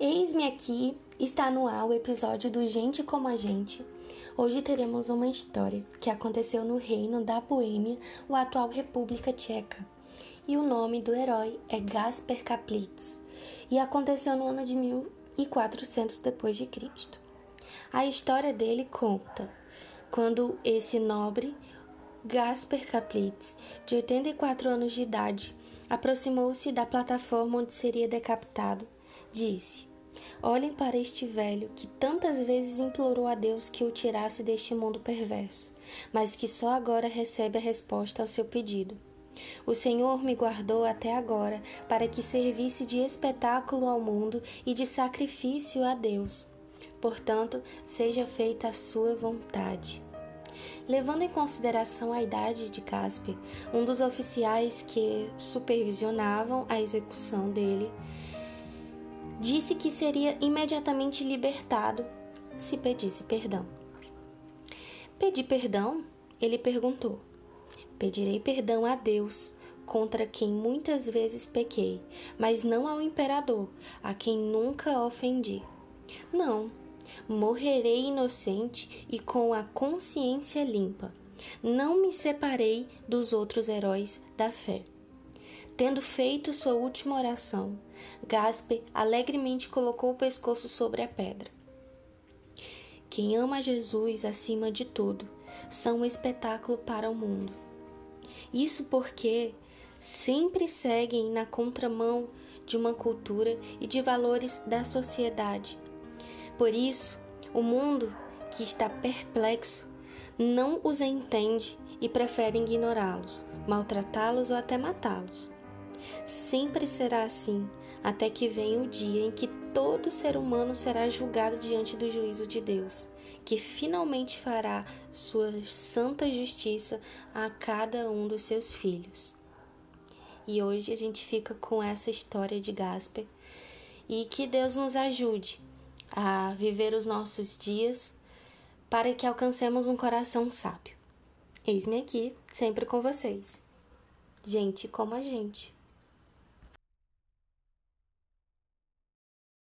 Eis-me aqui, está no ar o episódio do Gente como a Gente. Hoje teremos uma história que aconteceu no reino da Boêmia, o atual República Tcheca. E o nome do herói é Gasper Kaplitz, e aconteceu no ano de 1400 depois de Cristo. A história dele conta quando esse nobre Gasper Kaplitz, de 84 anos de idade, aproximou-se da plataforma onde seria decapitado, disse: Olhem para este velho que tantas vezes implorou a Deus que o tirasse deste mundo perverso, mas que só agora recebe a resposta ao seu pedido. O Senhor me guardou até agora para que servisse de espetáculo ao mundo e de sacrifício a Deus. Portanto, seja feita a sua vontade. Levando em consideração a idade de Casper, um dos oficiais que supervisionavam a execução dele disse que seria imediatamente libertado se pedisse perdão. Pedi perdão? Ele perguntou. Pedirei perdão a Deus, contra quem muitas vezes pequei, mas não ao imperador, a quem nunca ofendi. Não, morrerei inocente e com a consciência limpa. Não me separei dos outros heróis da fé. Tendo feito sua última oração, Gasper alegremente colocou o pescoço sobre a pedra. Quem ama Jesus acima de tudo são um espetáculo para o mundo. Isso porque sempre seguem na contramão de uma cultura e de valores da sociedade. Por isso, o mundo, que está perplexo, não os entende e prefere ignorá-los, maltratá-los ou até matá-los. Sempre será assim, até que venha o dia em que todo ser humano será julgado diante do juízo de Deus, que finalmente fará sua santa justiça a cada um dos seus filhos. E hoje a gente fica com essa história de Gasper e que Deus nos ajude a viver os nossos dias para que alcancemos um coração sábio. Eis-me aqui, sempre com vocês. Gente como a gente.